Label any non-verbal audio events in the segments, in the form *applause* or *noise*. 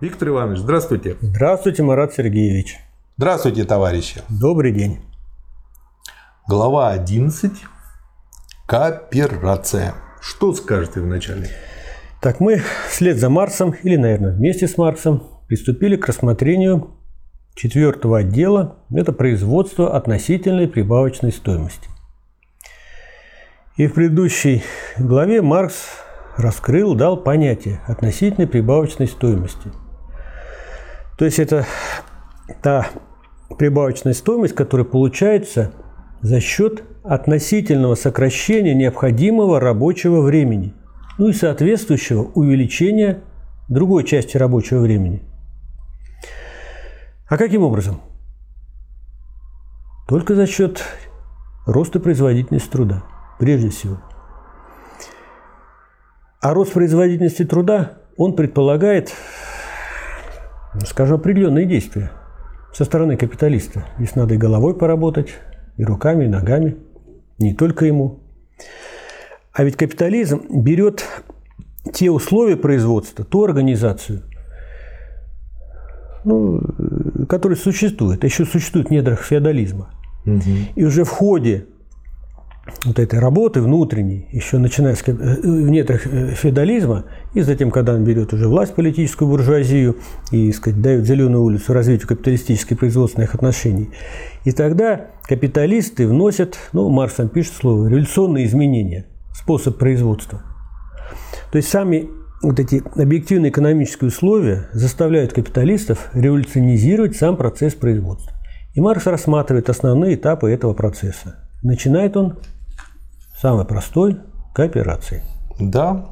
Виктор Иванович, здравствуйте. Здравствуйте, Марат Сергеевич. Здравствуйте, товарищи. Добрый день. Глава 11. Кооперация. Что скажете вначале? Так, мы вслед за Марсом, или, наверное, вместе с Марсом, приступили к рассмотрению четвертого отдела. Это производство относительной прибавочной стоимости. И в предыдущей главе Маркс раскрыл, дал понятие относительной прибавочной стоимости – то есть это та прибавочная стоимость, которая получается за счет относительного сокращения необходимого рабочего времени, ну и соответствующего увеличения другой части рабочего времени. А каким образом? Только за счет роста производительности труда, прежде всего. А рост производительности труда, он предполагает скажу, определенные действия со стороны капиталиста. Здесь надо и головой поработать, и руками, и ногами, не только ему. А ведь капитализм берет те условия производства, ту организацию, ну, которые существуют, еще существуют в недрах феодализма. Угу. И уже в ходе вот этой работы внутренней, еще начиная с, э, в недрах э, феодализма, и затем, когда он берет уже власть политическую буржуазию и сказать, дает зеленую улицу развитию капиталистических производственных отношений, и тогда капиталисты вносят, ну, Маркс там пишет слово, революционные изменения, способ производства. То есть сами вот эти объективные экономические условия заставляют капиталистов революционизировать сам процесс производства. И Маркс рассматривает основные этапы этого процесса. Начинает он самой простой кооперации. Да,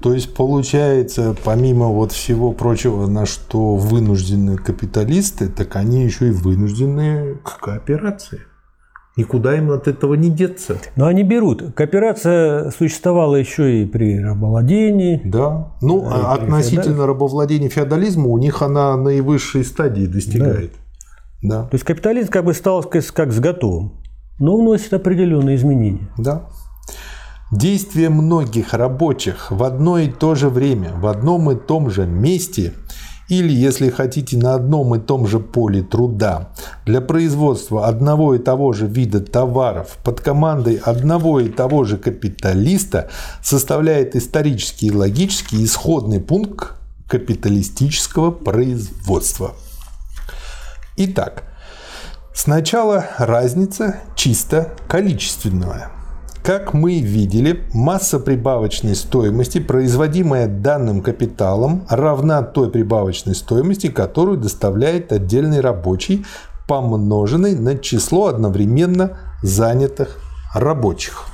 то есть получается, помимо вот всего прочего, на что вынуждены капиталисты, так они еще и вынуждены к кооперации. Никуда им от этого не деться. Но они берут. Кооперация существовала еще и при рабовладении. Да. Ну, да, относительно феодализма. рабовладения феодализма у них она наивысшей стадии достигает. Да. да. То есть капитализм как бы стал как с готовым но вносит определенные изменения. Да. Действие многих рабочих в одно и то же время, в одном и том же месте или, если хотите, на одном и том же поле труда для производства одного и того же вида товаров под командой одного и того же капиталиста составляет исторический и логический исходный пункт капиталистического производства. Итак, Сначала разница чисто количественная. Как мы видели, масса прибавочной стоимости, производимая данным капиталом, равна той прибавочной стоимости, которую доставляет отдельный рабочий, помноженный на число одновременно занятых рабочих.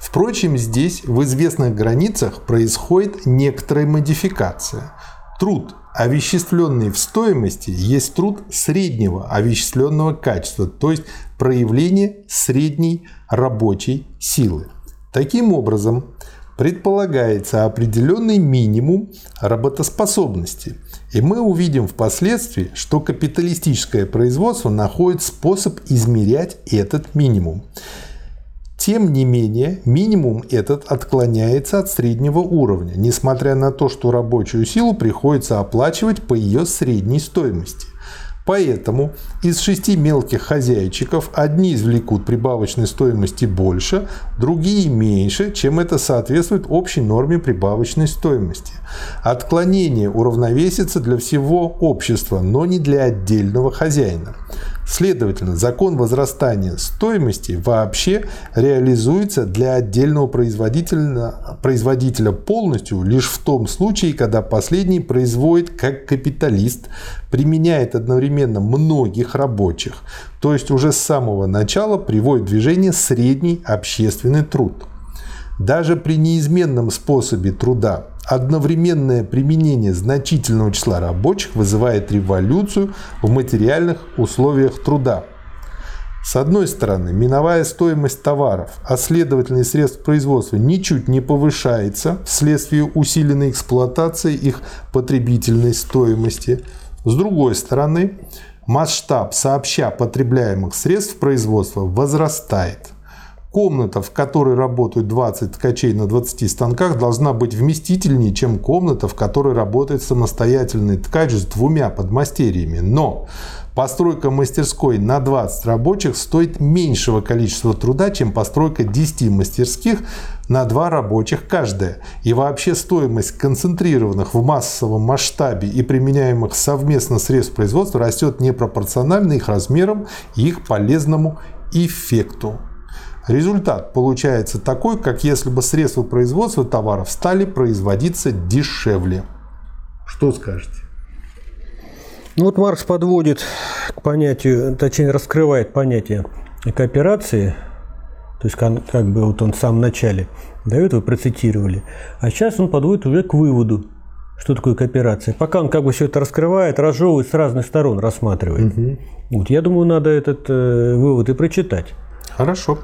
Впрочем, здесь в известных границах происходит некоторая модификация. Труд, овеществленный в стоимости есть труд среднего овеществленного качества, то есть проявление средней рабочей силы. Таким образом, предполагается определенный минимум работоспособности. И мы увидим впоследствии, что капиталистическое производство находит способ измерять этот минимум. Тем не менее, минимум этот отклоняется от среднего уровня, несмотря на то, что рабочую силу приходится оплачивать по ее средней стоимости. Поэтому из шести мелких хозяйчиков одни извлекут прибавочной стоимости больше, другие меньше, чем это соответствует общей норме прибавочной стоимости. Отклонение уравновесится для всего общества, но не для отдельного хозяина. Следовательно, закон возрастания стоимости вообще реализуется для отдельного производителя, производителя полностью лишь в том случае, когда последний производит как капиталист, применяет одновременно многих рабочих, то есть уже с самого начала приводит в движение средний общественный труд. Даже при неизменном способе труда одновременное применение значительного числа рабочих вызывает революцию в материальных условиях труда. С одной стороны, миновая стоимость товаров, а следовательно и средств производства ничуть не повышается вследствие усиленной эксплуатации их потребительной стоимости. С другой стороны, масштаб сообща потребляемых средств производства возрастает – Комната, в которой работают 20 ткачей на 20 станках, должна быть вместительнее, чем комната, в которой работает самостоятельный ткач с двумя подмастерьями. Но постройка мастерской на 20 рабочих стоит меньшего количества труда, чем постройка 10 мастерских на 2 рабочих каждая. И вообще стоимость концентрированных в массовом масштабе и применяемых совместно средств производства растет непропорционально их размерам и их полезному эффекту. Результат получается такой, как если бы средства производства товаров стали производиться дешевле. Что скажете? Ну вот Маркс подводит к понятию, точнее раскрывает понятие кооперации, то есть как, как бы вот он в самом начале дает, вы процитировали, а сейчас он подводит уже к выводу, что такое кооперация. Пока он как бы все это раскрывает, разжевывает с разных сторон, рассматривает. Угу. Вот я думаю, надо этот э, вывод и прочитать. Хорошо.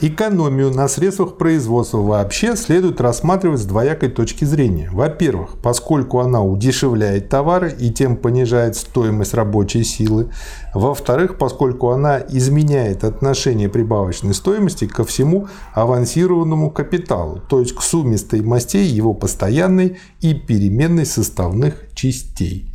Экономию на средствах производства вообще следует рассматривать с двоякой точки зрения. Во-первых, поскольку она удешевляет товары и тем понижает стоимость рабочей силы. Во-вторых, поскольку она изменяет отношение прибавочной стоимости ко всему авансированному капиталу, то есть к сумме стоимостей его постоянной и переменной составных частей.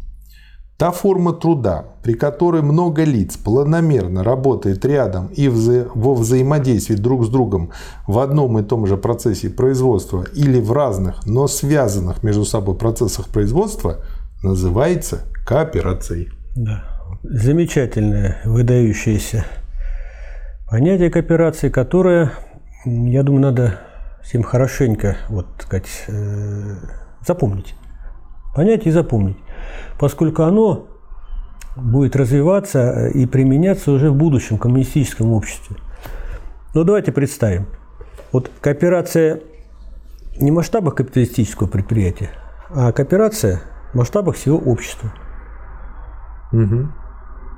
Та форма труда, при которой много лиц планомерно работает рядом и вза во взаимодействии друг с другом в одном и том же процессе производства или в разных, но связанных между собой процессах производства, называется кооперацией. Да. Замечательное, выдающееся понятие кооперации, которое, я думаю, надо всем хорошенько вот, сказать, э, запомнить. Понять и запомнить поскольку оно будет развиваться и применяться уже в будущем коммунистическом обществе. Но давайте представим. Вот кооперация не в масштабах капиталистического предприятия, а кооперация в масштабах всего общества, угу.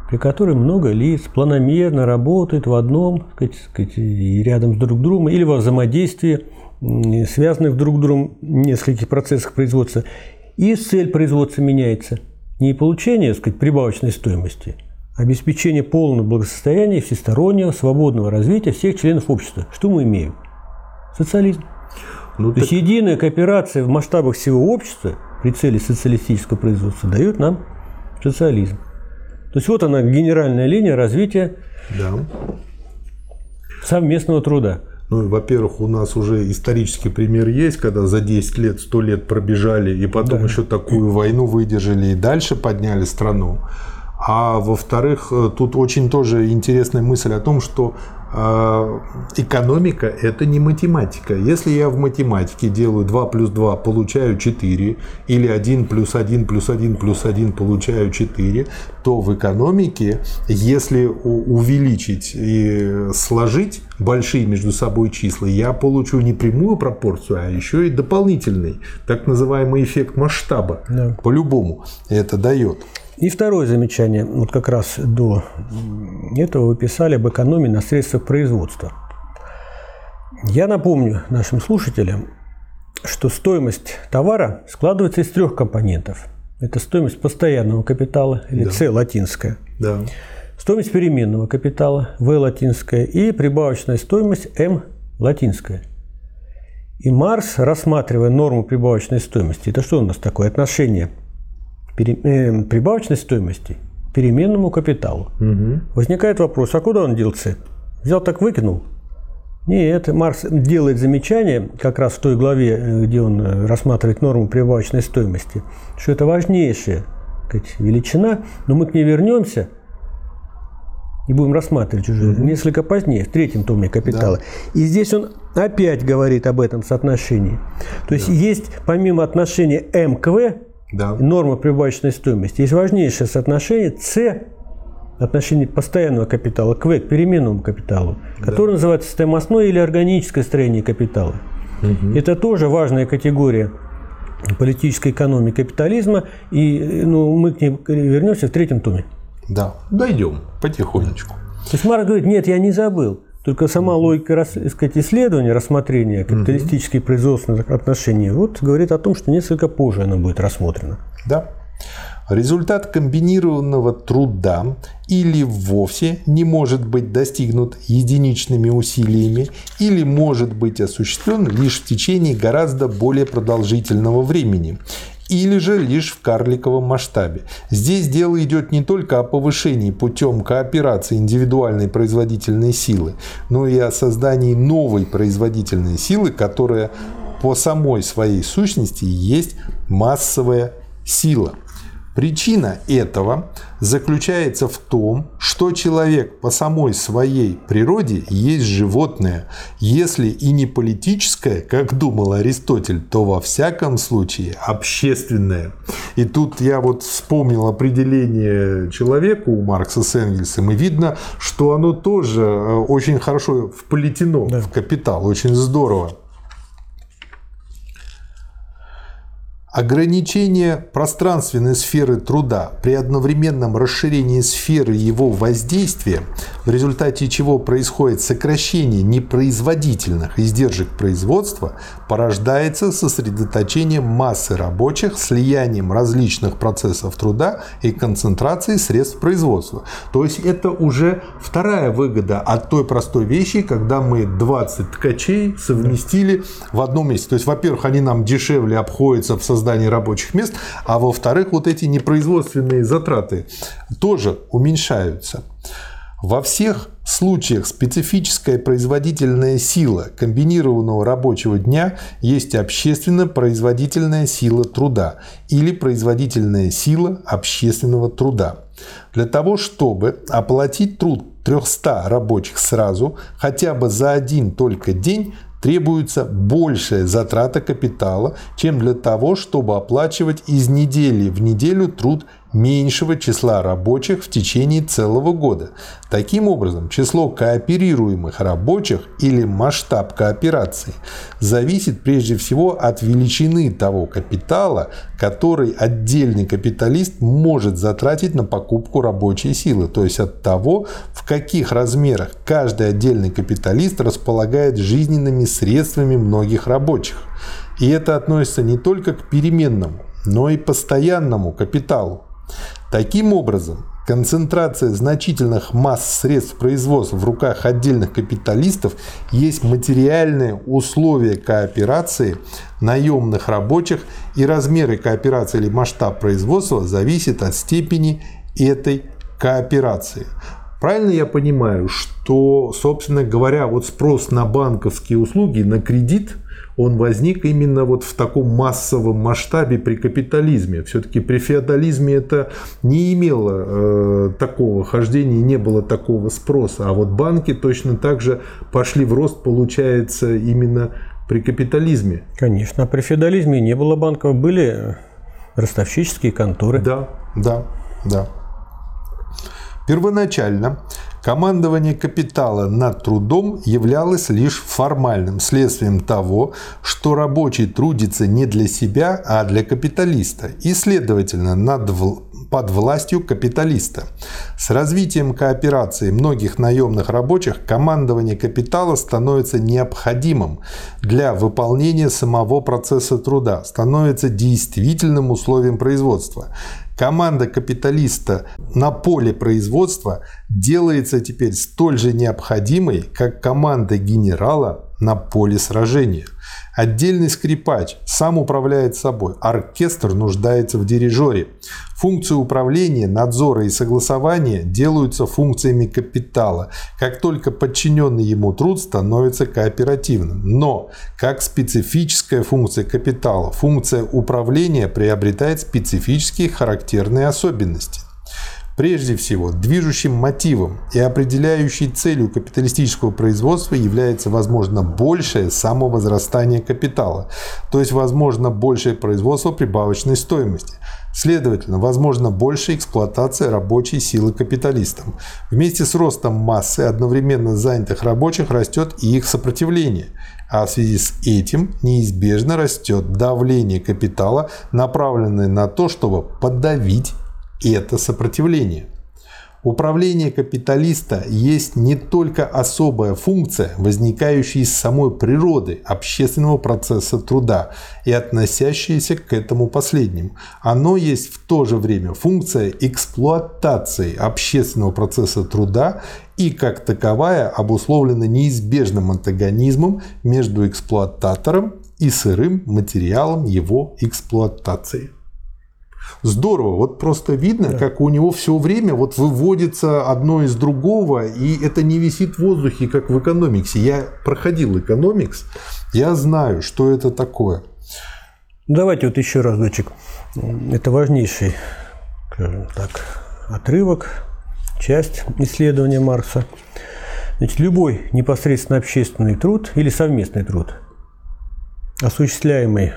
при которой много лиц планомерно работают в одном, сказать, сказать, и рядом с друг другом, или во взаимодействии, связанных друг с другом нескольких процессах производства, и цель производства меняется – не получение, так сказать, прибавочной стоимости, а обеспечение полного благосостояния всестороннего свободного развития всех членов общества. Что мы имеем? Социализм. Ну, То так... есть единая кооперация в масштабах всего общества при цели социалистического производства дает нам социализм. То есть вот она генеральная линия развития да. совместного труда. Ну, во-первых, у нас уже исторический пример есть, когда за 10 лет, 100 лет пробежали, и потом да. еще такую войну выдержали и дальше подняли страну. А во-вторых, э, тут очень тоже интересная мысль о том, что экономика – это не математика. Если я в математике делаю 2 плюс 2, получаю 4, или 1 плюс 1 плюс 1 плюс 1 получаю 4, то в экономике, если увеличить и сложить большие между собой числа, я получу не прямую пропорцию, а еще и дополнительный, так называемый эффект масштаба. Да. По-любому это дает. И второе замечание, вот как раз до этого вы писали об экономии на средствах производства. Я напомню нашим слушателям, что стоимость товара складывается из трех компонентов. Это стоимость постоянного капитала, или да. С латинская. Да. Стоимость переменного капитала, В латинская. И прибавочная стоимость, М латинская. И Марс, рассматривая норму прибавочной стоимости, это что у нас такое отношение Э, прибавочной стоимости переменному капиталу. Угу. Возникает вопрос, а куда он делся? Взял так выкинул? Нет, Марс делает замечание, как раз в той главе, э, где он э, рассматривает норму прибавочной стоимости, что это важнейшая сказать, величина, но мы к ней вернемся и будем рассматривать уже угу. несколько позднее, в третьем томе капитала. Да. И здесь он опять говорит об этом соотношении. То есть да. есть помимо отношения М к В, да. норма прибавочной стоимости. Есть важнейшее соотношение С отношение постоянного капитала к В, к переменному капиталу, который да. называется стоимостное или органическое строение капитала. Угу. Это тоже важная категория политической экономии капитализма, и ну, мы к ней вернемся в третьем томе. Да, дойдем потихонечку. То есть Марк говорит, нет, я не забыл. Только сама логика сказать, исследования, рассмотрения капиталистических производственных отношений вот, говорит о том, что несколько позже она будет рассмотрена. Да. Результат комбинированного труда или вовсе не может быть достигнут единичными усилиями, или может быть осуществлен лишь в течение гораздо более продолжительного времени, или же лишь в карликовом масштабе. Здесь дело идет не только о повышении путем кооперации индивидуальной производительной силы, но и о создании новой производительной силы, которая по самой своей сущности есть массовая сила. Причина этого заключается в том, что человек по самой своей природе есть животное, если и не политическое, как думал Аристотель, то во всяком случае общественное. И тут я вот вспомнил определение человека у Маркса с Энгельсом, и видно, что оно тоже э, очень хорошо вплетено да. в капитал, очень здорово. Ограничение пространственной сферы труда при одновременном расширении сферы его воздействия, в результате чего происходит сокращение непроизводительных издержек производства, порождается сосредоточением массы рабочих, слиянием различных процессов труда и концентрацией средств производства. То есть это уже вторая выгода от той простой вещи, когда мы 20 ткачей совместили в одном месте. То есть, во-первых, они нам дешевле обходятся в создании создании рабочих мест, а во-вторых, вот эти непроизводственные затраты тоже уменьшаются. Во всех случаях специфическая производительная сила комбинированного рабочего дня есть общественно-производительная сила труда или производительная сила общественного труда. Для того, чтобы оплатить труд 300 рабочих сразу, хотя бы за один только день, требуется большая затрата капитала, чем для того, чтобы оплачивать из недели в неделю труд меньшего числа рабочих в течение целого года. Таким образом, число кооперируемых рабочих или масштаб кооперации зависит прежде всего от величины того капитала, который отдельный капиталист может затратить на покупку рабочей силы, то есть от того, в каких размерах каждый отдельный капиталист располагает жизненными средствами многих рабочих. И это относится не только к переменному, но и постоянному капиталу. Таким образом, концентрация значительных масс средств производства в руках отдельных капиталистов есть материальное условие кооперации наемных рабочих, и размеры кооперации или масштаб производства зависят от степени этой кооперации. Правильно я понимаю, что, собственно говоря, вот спрос на банковские услуги, на кредит – он возник именно вот в таком массовом масштабе при капитализме. Все-таки при феодализме это не имело э, такого хождения, не было такого спроса. А вот банки точно так же пошли в рост, получается, именно при капитализме. Конечно, а при феодализме не было банков, были ростовщические конторы. Да, да, да. Первоначально командование капитала над трудом являлось лишь формальным следствием того, что рабочий трудится не для себя, а для капиталиста и, следовательно, над под властью капиталиста. С развитием кооперации многих наемных рабочих командование капитала становится необходимым для выполнения самого процесса труда, становится действительным условием производства команда капиталиста на поле производства делается теперь столь же необходимой, как команда генерала на поле сражения. Отдельный скрипач сам управляет собой, оркестр нуждается в дирижере. Функции управления, надзора и согласования делаются функциями капитала, как только подчиненный ему труд становится кооперативным. Но, как специфическая функция капитала, функция управления приобретает специфические характерные особенности. Прежде всего, движущим мотивом и определяющей целью капиталистического производства является, возможно, большее самовозрастание капитала, то есть, возможно, большее производство прибавочной стоимости. Следовательно, возможно большая эксплуатация рабочей силы капиталистам. Вместе с ростом массы одновременно занятых рабочих растет и их сопротивление, а в связи с этим неизбежно растет давление капитала, направленное на то, чтобы подавить это сопротивление. Управление капиталиста есть не только особая функция, возникающая из самой природы общественного процесса труда и относящаяся к этому последнему. Оно есть в то же время функция эксплуатации общественного процесса труда и как таковая обусловлена неизбежным антагонизмом между эксплуататором и сырым материалом его эксплуатации. Здорово, вот просто видно, да. как у него все время вот выводится одно из другого, и это не висит в воздухе, как в экономиксе. Я проходил экономикс, я знаю, что это такое. Давайте вот еще разочек. Это важнейший, скажем так, отрывок, часть исследования Маркса. Значит, любой непосредственно общественный труд или совместный труд, осуществляемый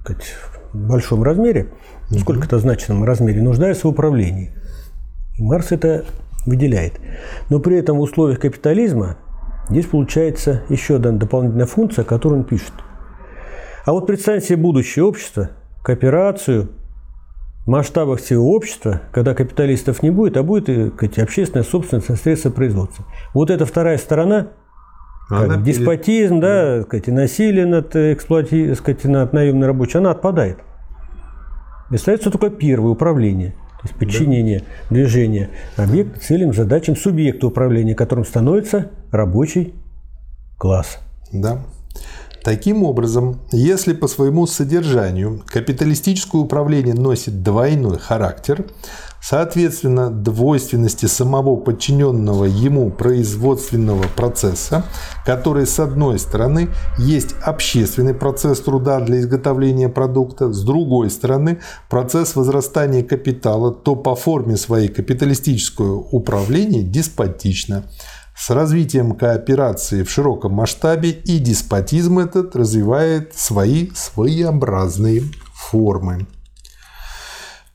сказать, в большом размере, в сколько-то значительном размере, нуждается в управлении. И Марс это выделяет. Но при этом в условиях капитализма здесь получается еще одна дополнительная функция, которую он пишет. А вот представьте себе будущее общество, кооперацию, в масштабах всего общества, когда капиталистов не будет, а будет и, общественная собственность средства производства. Вот эта вторая сторона, как деспотизм, перед... да, сказать, насилие над, эксплуати... сказать, над наемной рабочей, она отпадает. И остается только первое управление, то есть подчинение да. движения объекта целям, задачам субъекта управления, которым становится рабочий класс. Да. Таким образом, если по своему содержанию капиталистическое управление носит двойной характер, Соответственно, двойственности самого подчиненного ему производственного процесса, который с одной стороны есть общественный процесс труда для изготовления продукта, с другой стороны процесс возрастания капитала, то по форме своей капиталистическое управление деспотично. С развитием кооперации в широком масштабе и деспотизм этот развивает свои своеобразные формы.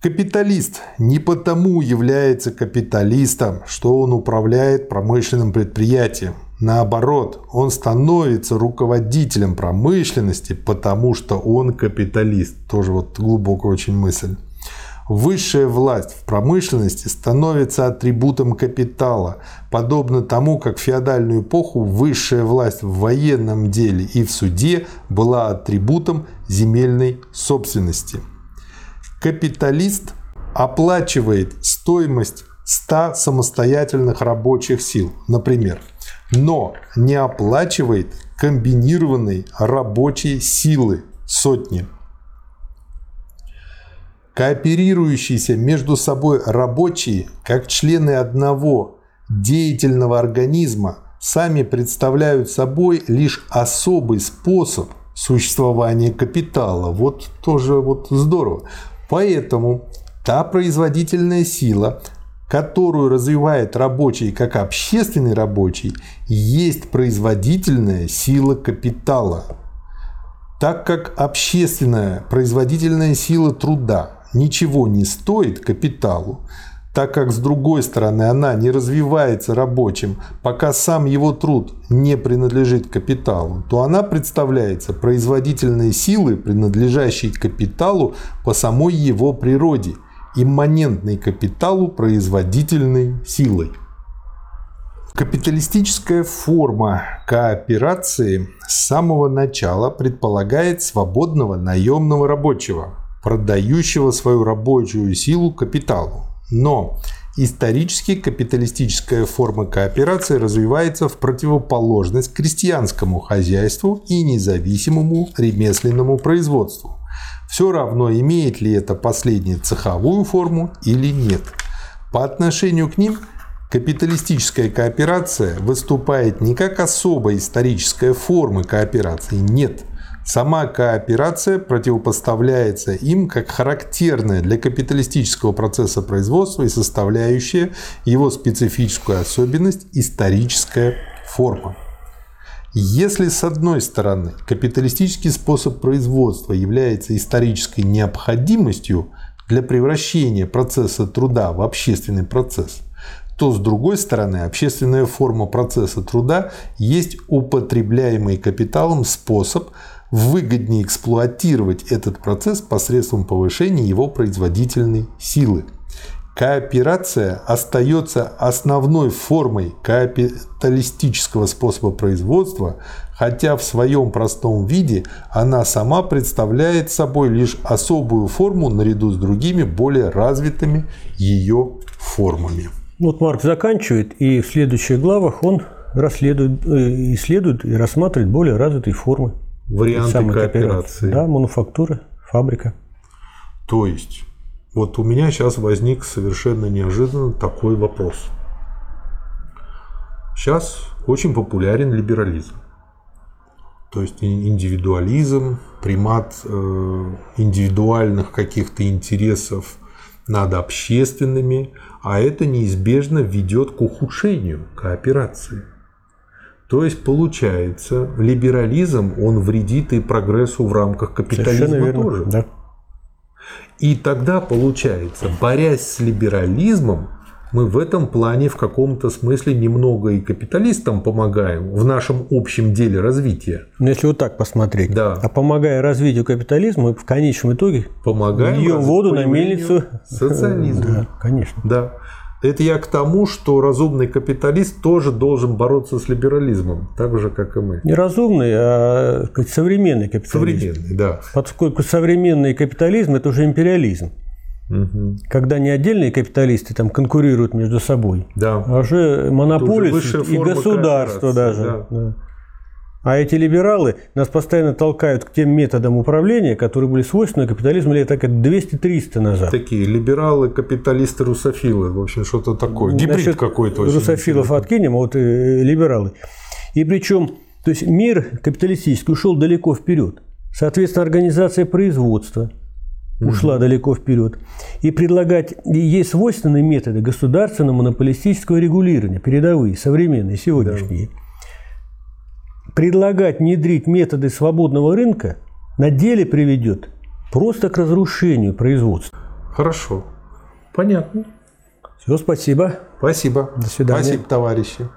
Капиталист не потому является капиталистом, что он управляет промышленным предприятием. Наоборот, он становится руководителем промышленности, потому что он капиталист. Тоже вот глубокая очень мысль. Высшая власть в промышленности становится атрибутом капитала, подобно тому, как в феодальную эпоху высшая власть в военном деле и в суде была атрибутом земельной собственности – Капиталист оплачивает стоимость 100 самостоятельных рабочих сил, например, но не оплачивает комбинированной рабочей силы сотни. Кооперирующиеся между собой рабочие, как члены одного деятельного организма, сами представляют собой лишь особый способ существования капитала. Вот тоже вот здорово. Поэтому та производительная сила, которую развивает рабочий как общественный рабочий, есть производительная сила капитала. Так как общественная производительная сила труда ничего не стоит капиталу, так как с другой стороны она не развивается рабочим, пока сам его труд не принадлежит капиталу, то она представляется производительной силой, принадлежащей капиталу по самой его природе, имманентной капиталу производительной силой. Капиталистическая форма кооперации с самого начала предполагает свободного наемного рабочего, продающего свою рабочую силу капиталу. Но исторически капиталистическая форма кооперации развивается в противоположность крестьянскому хозяйству и независимому ремесленному производству. Все равно, имеет ли это последнее цеховую форму или нет. По отношению к ним капиталистическая кооперация выступает не как особая историческая форма кооперации, нет – Сама кооперация противопоставляется им как характерная для капиталистического процесса производства и составляющая его специфическую особенность историческая форма. Если с одной стороны капиталистический способ производства является исторической необходимостью для превращения процесса труда в общественный процесс, то с другой стороны общественная форма процесса труда есть употребляемый капиталом способ выгоднее эксплуатировать этот процесс посредством повышения его производительной силы. Кооперация остается основной формой капиталистического способа производства, хотя в своем простом виде она сама представляет собой лишь особую форму наряду с другими более развитыми ее формами. Вот Марк заканчивает, и в следующих главах он расследует, э, исследует и рассматривает более развитые формы. Варианты кооперации. Да, мануфактура, фабрика. То есть вот у меня сейчас возник совершенно неожиданно такой вопрос. Сейчас очень популярен либерализм. То есть индивидуализм, примат э, индивидуальных каких-то интересов над общественными, а это неизбежно ведет к ухудшению кооперации. То есть получается, либерализм, он вредит и прогрессу в рамках капитализма тоже. Да. И тогда получается, борясь с либерализмом, мы в этом плане в каком-то смысле немного и капиталистам помогаем в нашем общем деле развития. Ну, если вот так посмотреть, да. а помогая развитию капитализма, мы в конечном итоге помогаем льем воду на мельницу социализма. *laughs* Да, конечно. Да. Это я к тому, что разумный капиталист тоже должен бороться с либерализмом, так же, как и мы. Не разумный, а современный капитализм. Современный, да. Поскольку современный капитализм – это уже империализм. Угу. Когда не отдельные капиталисты там конкурируют между собой, да. а уже монополии и государство даже. Да. Да. А эти либералы нас постоянно толкают к тем методам управления, которые были свойственны капитализму лет так 200-300 назад. Такие либералы, капиталисты, русофилы. В общем, что-то такое. Гибрид какой-то. Русофилов интересный. откинем, а вот э, либералы. И причем, то есть мир капиталистический ушел далеко вперед. Соответственно, организация производства ушла mm далеко вперед. И предлагать ей свойственные методы государственного монополистического регулирования, передовые, современные, сегодняшние. Да предлагать внедрить методы свободного рынка на деле приведет просто к разрушению производства. Хорошо. Понятно. Все, спасибо. Спасибо. До свидания. Спасибо, товарищи.